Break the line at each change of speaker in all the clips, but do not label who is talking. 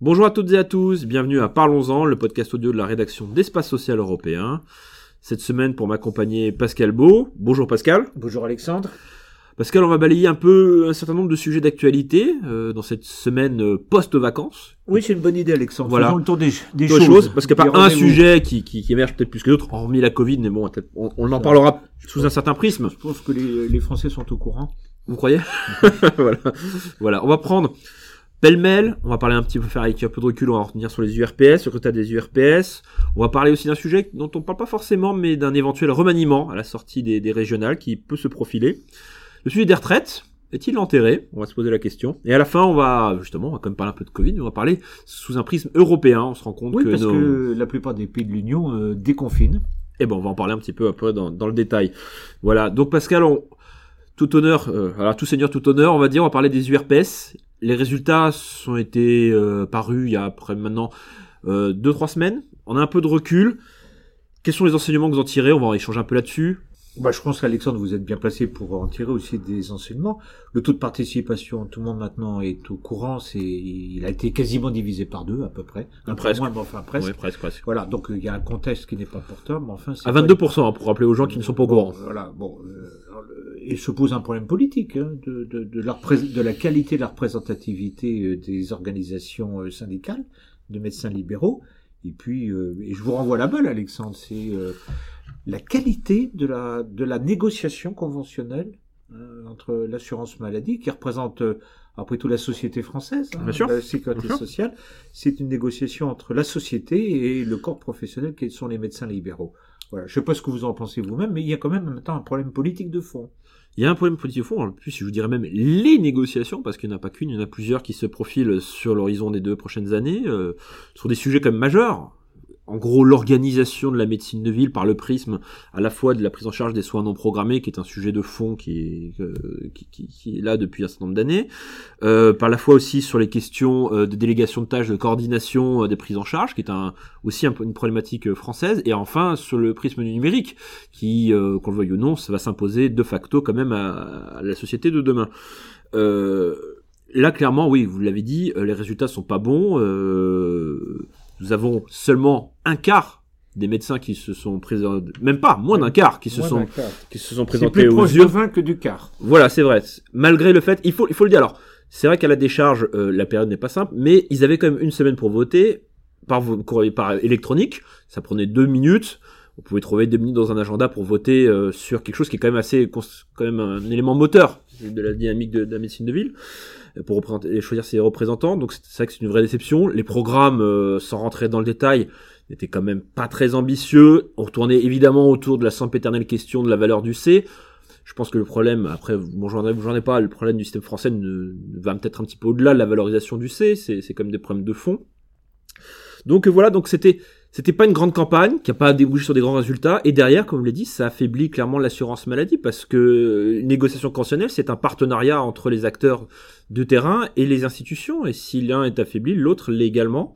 Bonjour à toutes et à tous, bienvenue à Parlons-en, le podcast audio de la rédaction d'Espace Social Européen. Cette semaine pour m'accompagner Pascal Beau. Bonjour Pascal.
Bonjour Alexandre.
Pascal, on va balayer un peu un certain nombre de sujets d'actualité euh, dans cette semaine euh, post-vacances.
Oui, c'est une bonne idée, Alexandre.
Voilà.
Faisons le tour des, des choses.
choses, parce qu'il n'y a
Des
pas un sujet qui, qui, qui émerge peut-être plus que d'autres, hormis la Covid, mais bon, on, on en parlera sous un certain prisme.
Je pense que les, les Français sont au courant.
Vous croyez voilà. voilà, on va prendre pêle-mêle, on va parler un petit peu, faire avec un peu de recul, on va revenir sur les URPS, sur le résultat des URPS. On va parler aussi d'un sujet dont on parle pas forcément, mais d'un éventuel remaniement à la sortie des, des régionales qui peut se profiler. Le sujet des retraites, est-il enterré? On va se poser la question. Et à la fin, on va, justement, on va quand même parler un peu de Covid, mais on va parler sous un prisme européen. On se rend compte
Oui,
que
parce
nos...
que la plupart des pays de l'Union euh, déconfinent.
Eh ben, on va en parler un petit peu après dans, dans le détail. Voilà. Donc, Pascal, on, tout honneur, euh, alors tout seigneur, tout honneur, on va dire, on va parler des URPS. Les résultats sont été euh, parus il y a après maintenant euh, deux trois semaines. On a un peu de recul. Quels sont les enseignements que vous en tirez? On va en échanger un peu là-dessus.
Bah, je pense qu'Alexandre, vous êtes bien placé pour en tirer aussi des enseignements. Le taux de participation, tout le monde maintenant est au courant. C'est, il a été quasiment divisé par deux à peu près. Un
Presque.
moins, mais enfin presque.
Ouais, presque, presque.
Voilà, donc euh, il y a un contexte qui n'est pas porteur, mais enfin
À
pas-
22%, hein, pour rappeler aux gens qui ne sont pas au courant.
Voilà, bon, euh, il se pose un problème politique hein, de, de, de, la de la qualité de la représentativité euh, des organisations euh, syndicales de médecins libéraux. Et puis, euh, et je vous renvoie la balle, Alexandre, c'est euh, la qualité de la, de la négociation conventionnelle euh, entre l'assurance maladie, qui représente après tout la société française, hein,
Bien sûr.
la sécurité
Bien
sociale. C'est une négociation entre la société et le corps professionnel, qui sont les médecins libéraux. Voilà, je sais pas ce que vous en pensez vous-même, mais il y a quand même maintenant un problème politique de fond.
Il y a un problème politique au fond, en plus je vous dirais même les négociations, parce qu'il n'y en a pas qu'une, il y en a plusieurs qui se profilent sur l'horizon des deux prochaines années, euh, sur des sujets quand même majeurs. En gros, l'organisation de la médecine de ville par le prisme à la fois de la prise en charge des soins non programmés, qui est un sujet de fond qui est, euh, qui, qui- qui est là depuis un certain nombre d'années, euh, par la fois aussi sur les questions euh, de délégation de tâches, de coordination euh, des prises en charge, qui est un, aussi une problématique euh, française, et enfin sur le prisme du numérique, qui, euh, qu'on le veuille ou non, ça va s'imposer de facto quand même à, à la société de demain. Là, clairement, oui, vous l'avez dit, les résultats sont pas bons. euh, nous avons seulement un quart des médecins qui se sont présentés, même pas, moins d'un quart, qui se sont, qui se sont
C'est
présentés
plus
aux
proche
yeux.
de 20 que du quart.
Voilà, c'est vrai. Malgré le fait, il faut, il faut le dire. Alors, c'est vrai qu'à la décharge, euh, la période n'est pas simple, mais ils avaient quand même une semaine pour voter par par électronique. Ça prenait deux minutes. On pouvait trouver deux minutes dans un agenda pour voter euh, sur quelque chose qui est quand même assez, quand même un élément moteur de la dynamique de, la médecine de ville euh, pour représenter, choisir ses représentants. Donc c'est vrai que c'est une vraie déception. Les programmes, euh, sans rentrer dans le détail, n'étaient quand même pas très ambitieux. On retournait évidemment autour de la sempiternelle question de la valeur du C. Je pense que le problème, après, vous joignez- vous joignez pas, le problème du système français ne, ne va peut-être un petit peu au-delà de la valorisation du C, c'est c'est comme des problèmes de fond. Donc euh, voilà, donc c'était c'était pas une grande campagne qui a pas débouché sur des grands résultats et derrière, comme je l'ai dit, ça affaiblit clairement l'assurance maladie parce que euh, négociation conventionnelle, c'est un partenariat entre les acteurs de terrain et les institutions et si l'un est affaibli, l'autre l'est également.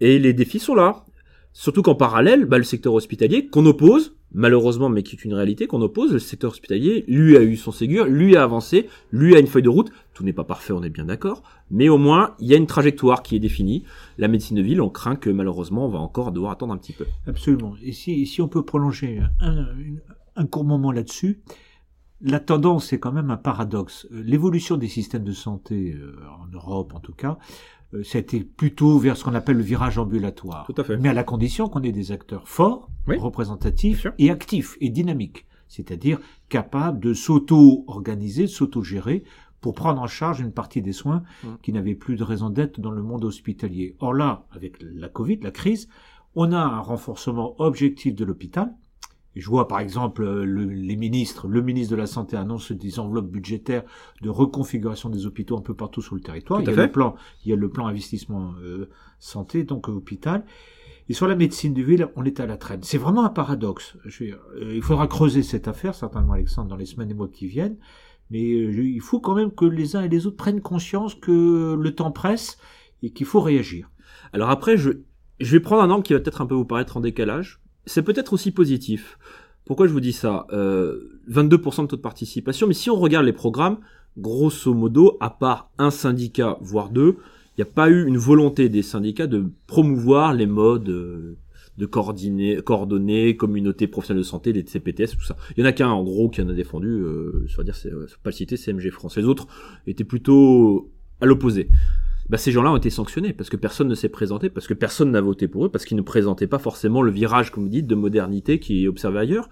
Et les défis sont là. Surtout qu'en parallèle, bah, le secteur hospitalier qu'on oppose, malheureusement, mais qui est une réalité qu'on oppose, le secteur hospitalier, lui a eu son Ségur, lui a avancé, lui a une feuille de route. Tout n'est pas parfait, on est bien d'accord, mais au moins il y a une trajectoire qui est définie. La médecine de ville, on craint que malheureusement on va encore devoir attendre un petit peu.
Absolument. Et si, si on peut prolonger un court moment là-dessus, la tendance est quand même un paradoxe. Euh, L'évolution des systèmes de santé, euh, en Europe en tout cas, euh, a été plutôt vers ce qu'on appelle le virage ambulatoire.
Tout à fait.
Mais à la condition qu'on ait des acteurs forts,
Oui.
représentatifs et actifs et dynamiques. C'est-à-dire capables de s'auto-organiser, de s'auto-gérer pour prendre en charge une partie des soins
Mm.
qui n'avaient plus de raison d'être dans le monde hospitalier. Or là, avec la Covid, la crise, on a un renforcement objectif de l'hôpital. Je vois par exemple euh, le, les ministres, le ministre de la Santé annonce des enveloppes budgétaires de reconfiguration des hôpitaux un peu partout sur le territoire. Il y a le plan, il y a le plan investissement euh, santé, donc euh, hôpital. Et sur la médecine de ville, on est à la traîne. C'est vraiment un paradoxe. Je veux dire, euh, il faudra creuser cette affaire, certainement Alexandre, dans les semaines et mois qui viennent. Mais euh, il faut quand même que les uns et les autres prennent conscience que le temps presse et qu'il faut réagir.
Alors après, je, je vais prendre un angle qui va peut-être un peu vous paraître en décalage. C'est peut-être aussi positif. Pourquoi je vous dis ça? Euh, 22% de taux de participation, mais si on regarde les programmes, grosso modo, à part un syndicat, voire deux, il n'y a pas eu une volonté des syndicats de promouvoir les modes euh, de coordonner, coordonner communauté professionnelle de santé, les CPTS, tout ça. Il y en a qu'un en gros qui en a défendu, euh, je vais c'est euh, pas le citer, CMG France. Les autres étaient plutôt à l'opposé. Bah, ces gens-là ont été sanctionnés parce que personne ne s'est présenté, parce que personne n'a voté pour eux, parce qu'ils ne présentaient pas forcément le virage, comme vous dites, de modernité qui est observé ailleurs.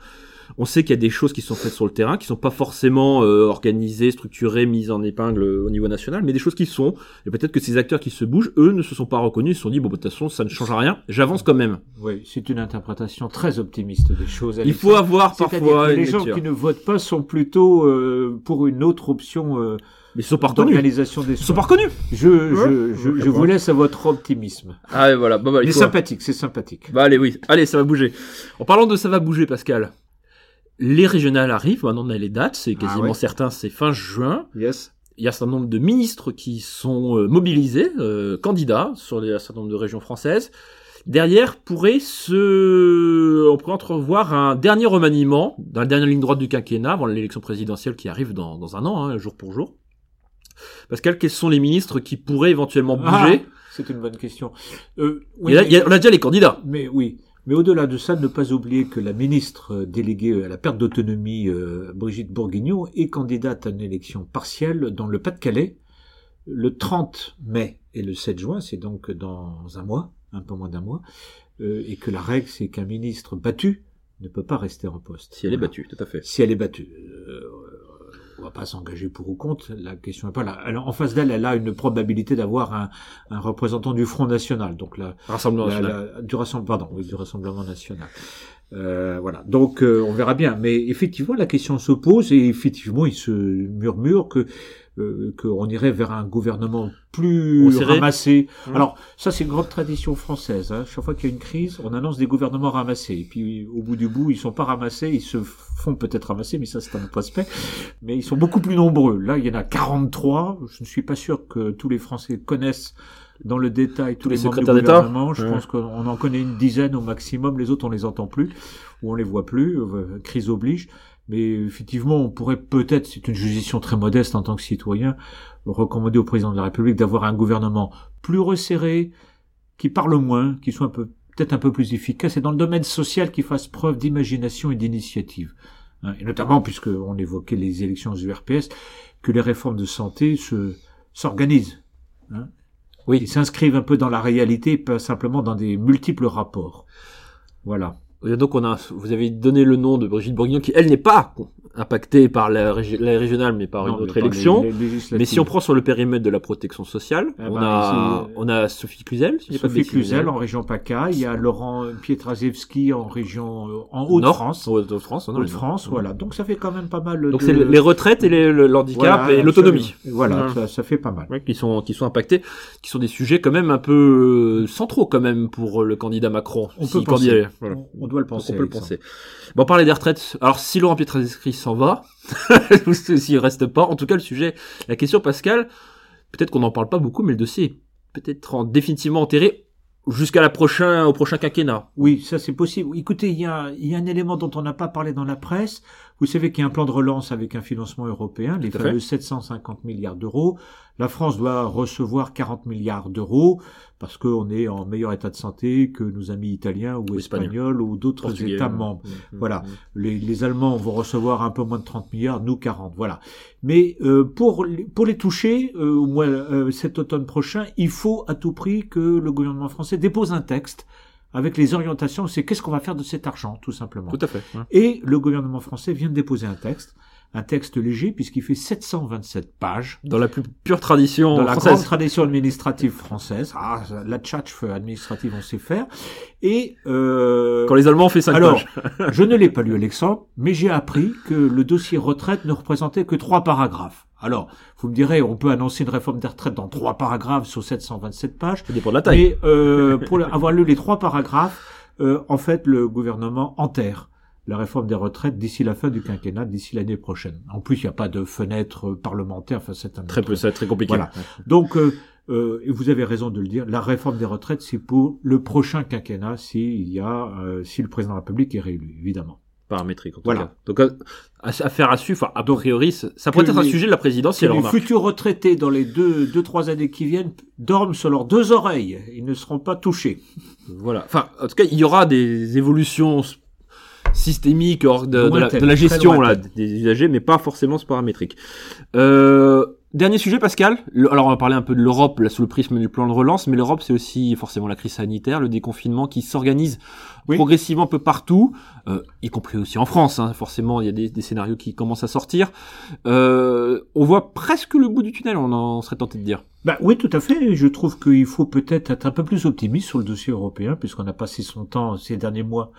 On sait qu'il y a des choses qui sont faites sur le terrain, qui sont pas forcément euh, organisées, structurées, mises en épingle au niveau national, mais des choses qui sont. Et peut-être que ces acteurs qui se bougent, eux, ne se sont pas reconnus, ils se sont dit bon, bah, de toute façon, ça ne change rien, j'avance quand même.
Oui, c'est une interprétation très optimiste des choses.
Il faut avoir parfois une
les gens qui ne votent pas sont plutôt euh, pour une autre option euh,
Mais ils sont pas reconnus.
des
Ils sont pas reconnus.
Je,
Ouais,
je, je, vous laisse à votre optimisme.
Ah voilà. Bah, bah, il
Mais sympathique, c'est sympathique.
Bah allez, oui. Allez, ça va bouger. En parlant de ça va bouger, Pascal. Les régionales arrivent, maintenant on a les dates, c'est
Ah
quasiment
ouais.
certain, c'est fin juin.
Yes.
Il y a un certain nombre de ministres qui sont euh, mobilisés, euh, candidats sur les, un certain nombre de régions françaises. Derrière pourrait se, on pourrait entrevoir un dernier remaniement dans la dernière ligne droite du quinquennat avant l'élection présidentielle qui arrive dans, dans un an, hein, jour pour jour. Pascal, quels sont les ministres qui pourraient éventuellement bouger?
Ah, c'est une bonne question. Euh, oui,
a- On a déjà les candidats.
Mais oui. Mais au-delà de ça, ne pas oublier que la ministre déléguée à la perte d'autonomie, euh, Brigitte Bourguignon, est candidate à une élection partielle dans le Pas-de-Calais le 30 mai et le 7 juin, c'est donc dans un mois, un peu moins d'un mois, euh, et que la règle, c'est qu'un ministre battu ne peut pas rester en poste.
Si elle est
Voilà.
battue, tout à fait.
Si elle est battue. Euh, on va pas s'engager pour ou contre, la question est pas là. Alors, en face d'elle, elle a une probabilité d'avoir un, un représentant du Front National, donc la,
Rassemblement
la-
national.
la- du rassemblement, pardon, oui, du Rassemblement national. Euh, voilà. Donc, euh, on verra bien. Mais effectivement, la question se pose et effectivement, il se murmure que euh, qu'on irait vers un gouvernement plus ramassé.
Mmh.
Alors, ça, c'est une grande tradition française. Hein. Chaque fois qu'il y a une crise, on annonce des gouvernements ramassés. Et puis, au bout du bout, ils sont pas ramassés. Ils se font peut-être ramasser, mais ça, c'est un autre aspect. Mais ils sont beaucoup plus nombreux. Là, il y en a 43. Je ne suis pas sûr que tous les Français connaissent dans le détail tous
les
les, membres du
secrétaires d'État
gouvernement. Je
Ouais.
pense qu'on en connaît une dizaine au maximum. Les autres, on les entend plus ou on les voit plus. Euh, crise oblige. Mais effectivement, on pourrait peut-être, c'est une juridiction très modeste en tant que citoyen, recommander au président de la République d'avoir un gouvernement plus resserré, qui parle moins, qui soit un peu peut-être un peu plus efficace, et dans le domaine social, qui fasse preuve d'imagination et d'initiative. Hein, Et notamment, puisque on évoquait les élections aux URPS, que les réformes de santé se s'organisent. Hein,
Oui.
S'inscrivent un peu dans la réalité, pas simplement dans des multiples rapports. Voilà.
Donc on a, vous avez donné le nom de Brigitte Bourguignon qui, elle, n'est pas impactée par la, régi- la régionale, mais par
Non,
une autre élection.
les- les législatives.
Mais si on prend sur le périmètre de la protection sociale,
Ah
on,
bah,
a,
c'est-
on a Sophie Cluzel, si
Sophie. Cluzel en région PACA, il y a Laurent Pietraszewski en région euh, en Haute-France.
Haute-France,
voilà. Donc ça fait quand même pas mal
Donc
de...
c'est les retraites et les- le, l'handicap
Voilà,
et l'autonomie.
Voilà, ça, ça fait pas mal.
Ouais, qui sont qui sont impactés, qui sont des sujets quand même un peu euh, centraux quand même pour le candidat Macron.
On
s'il
peut penser.
candidat- voilà.
On, on doit le
Donc,
penser.
on peut le penser. Bon, on parlait des retraites. Alors, si Laurent Pietraszewski s'en va, ou s'il reste pas, en tout cas, le sujet, la question, Pascal, peut-être qu'on n'en parle pas beaucoup, mais le dossier peut-être en- définitivement enterré jusqu'à la prochain, au prochain quinquennat.
Oui, ça c'est possible. Écoutez, il y a, y a un élément dont on n'a pas parlé dans la presse. Vous savez qu'il y a un plan de relance avec un financement européen, les fameux 750 milliards d'euros. La France doit recevoir 40 milliards d'euros parce qu'on est en meilleur état de santé que nos amis italiens ou
Ou espagnols.
ou d'autres. États membres.
Mhm.
Voilà. Les, les Allemands vont recevoir un peu moins de 30 milliards, nous 40. Voilà. Mais euh, pour les- pour les toucher, euh, au moins euh, cet automne prochain, il faut à tout prix que le gouvernement français dépose un texte avec les orientations. C'est qu'est-ce qu'on va faire de cet argent, tout simplement.
Tout à fait. ouais.
Et le gouvernement français vient de déposer un texte, un texte léger puisqu'il fait 727 pages.
Dans la plus pure tradition
Dans la
française.
grande tradition administrative française, ah, la tchatch administrative, on sait faire. Et euh,
Quand les Allemands ont fait 5
alors,
pages.
je ne l'ai pas lu, Alexandre, mais j'ai appris que le dossier retraite ne représentait que trois paragraphes. Alors, vous me direz, on peut annoncer une réforme des retraites dans trois paragraphes sur 727 pages,
Ça dépend de la taille.
mais euh, pour avoir lu les trois paragraphes, euh, en fait, le gouvernement enterre la réforme des retraites d'ici la fin du quinquennat, d'ici l'année prochaine. En plus, il n'y a pas de fenêtre parlementaire, enfin, c'est un
Très peu, ça va être très compliqué.
Voilà. Donc, euh, euh, et vous avez raison de le dire, la réforme des retraites, c'est pour le prochain quinquennat, s'il y a, euh, si le président de la République est réélu, évidemment.
paramétrique en tout
Voilà.
cas. Donc euh, affaire à suivre. Enfin, a priori, ça ça pourrait être un sujet de la présidence si
Que les
remarque.
futurs retraités dans les deux, deux, trois années qui viennent dorment sur leurs deux oreilles. Ils ne seront pas touchés.
Voilà. Enfin, en tout cas, il y aura des évolutions s- systémiques hors de, de la, de gestion là, des usagers, mais pas forcément ce paramétrique. Euh, dernier sujet, Pascal. Le- alors, on va parler un peu de l'Europe là sous le prisme du plan de relance, mais l'Europe, c'est aussi forcément la crise sanitaire, le déconfinement qui s'organise
Oui.
progressivement un peu partout, euh, y compris aussi en France. Hein, forcément, il y a des, des scénarios qui commencent à sortir. Euh, on voit presque le bout du tunnel, on en serait tenté de dire.
Bah oui, tout à fait. Je trouve qu'il faut peut-être être un peu plus optimiste sur le dossier européen, puisqu'on a passé son temps ces derniers mois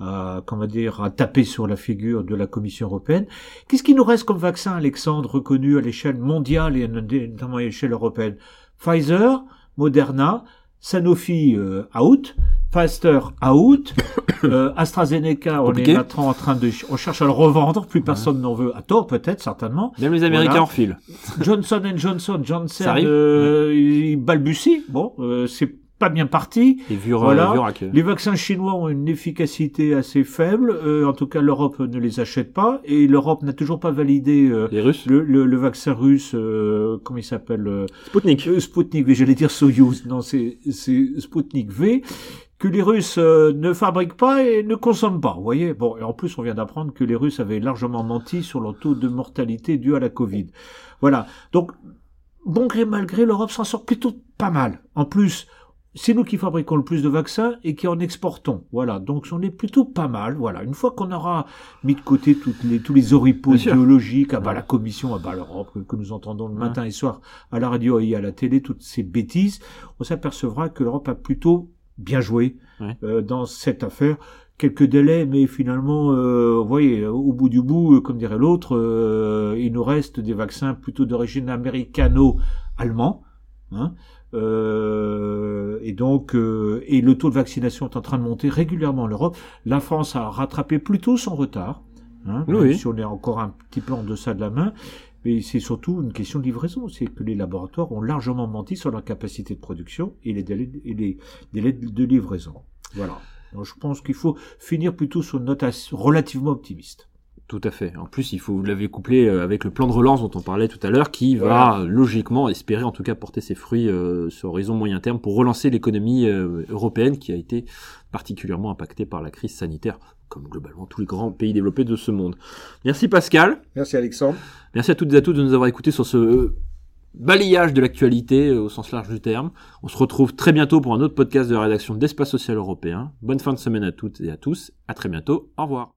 à, comment dire, à taper sur la figure de la Commission européenne. Qu'est-ce qui nous reste comme vaccin, Alexandre, reconnu à l'échelle mondiale et notamment à l'échelle européenne? Pfizer, Moderna, Sanofi euh, out, Pfizer out, euh, AstraZeneca, on
Compliqué.
est maintenant en train de, on cherche à le revendre, plus personne n'en veut, à tort peut-être, certainement.
Même les Américains
Voilà.
en refilent.
Johnson Johnson, Johnson,
arrive
euh, il balbutie. Bon, euh, c'est pas bien parti.
Vu,
Voilà. Les vaccins chinois ont une efficacité assez faible. Euh, en tout cas, l'Europe ne les achète pas et l'Europe n'a toujours pas validé euh,
Les Russes.
le, le, le vaccin russe. Euh, comment il s'appelle euh,
Sputnik.
euh, Sputnik V. J'allais dire Soyuz. Non, c'est c'est Sputnik V que les Russes euh, ne fabriquent pas et ne consomment pas. Vous voyez? Bon, et en plus, on vient d'apprendre que les Russes avaient largement menti sur leur taux de mortalité dû à la Covid. Voilà. Donc, bon gré mal gré, l'Europe s'en sort plutôt pas mal. En plus, c'est nous qui fabriquons le plus de vaccins et qui en exportons. Voilà. Donc, on est plutôt pas mal. Voilà. Une fois qu'on aura mis de côté toutes les, tous les oripeaux idéologiques, ah bah la Commission, ah bah l'Europe, que, que nous entendons le matin et soir à la radio et à la télé, toutes ces bêtises, on s'apercevra que l'Europe a plutôt bien joué
Ouais.
euh, dans cette affaire. Quelques délais, mais finalement, euh, vous voyez, au bout du bout, euh, comme dirait l'autre, euh, il nous reste des vaccins plutôt d'origine américano-allemand. Hein, euh, et donc, euh, et le taux de vaccination est en train de monter régulièrement en Europe. La France a rattrapé plutôt son retard, hein,
Oui,
même si on est encore un petit peu en deçà de la main. Mais c'est surtout une question de livraison, c'est que les laboratoires ont largement menti sur leur capacité de production et les délais, et les délais de livraison. Voilà. Donc je pense qu'il faut finir plutôt sur une note relativement optimiste.
Tout à fait. En plus, il faut vous l'avez couplé euh, avec le plan de relance dont on parlait tout à l'heure, qui va
Voilà.
logiquement espérer en tout cas porter ses fruits euh, sur horizon moyen terme pour relancer l'économie euh, européenne qui a été particulièrement impactée par la crise sanitaire, comme globalement tous les grands pays développés de ce monde. Merci Pascal.
Merci Alexandre.
Merci à toutes et à tous de nous avoir écoutés sur ce euh, balayage de l'actualité au sens large du terme. On se retrouve très bientôt pour un autre podcast de la rédaction d'Espace Social Européen. Bonne fin de semaine à toutes et à tous. À très bientôt. Au revoir.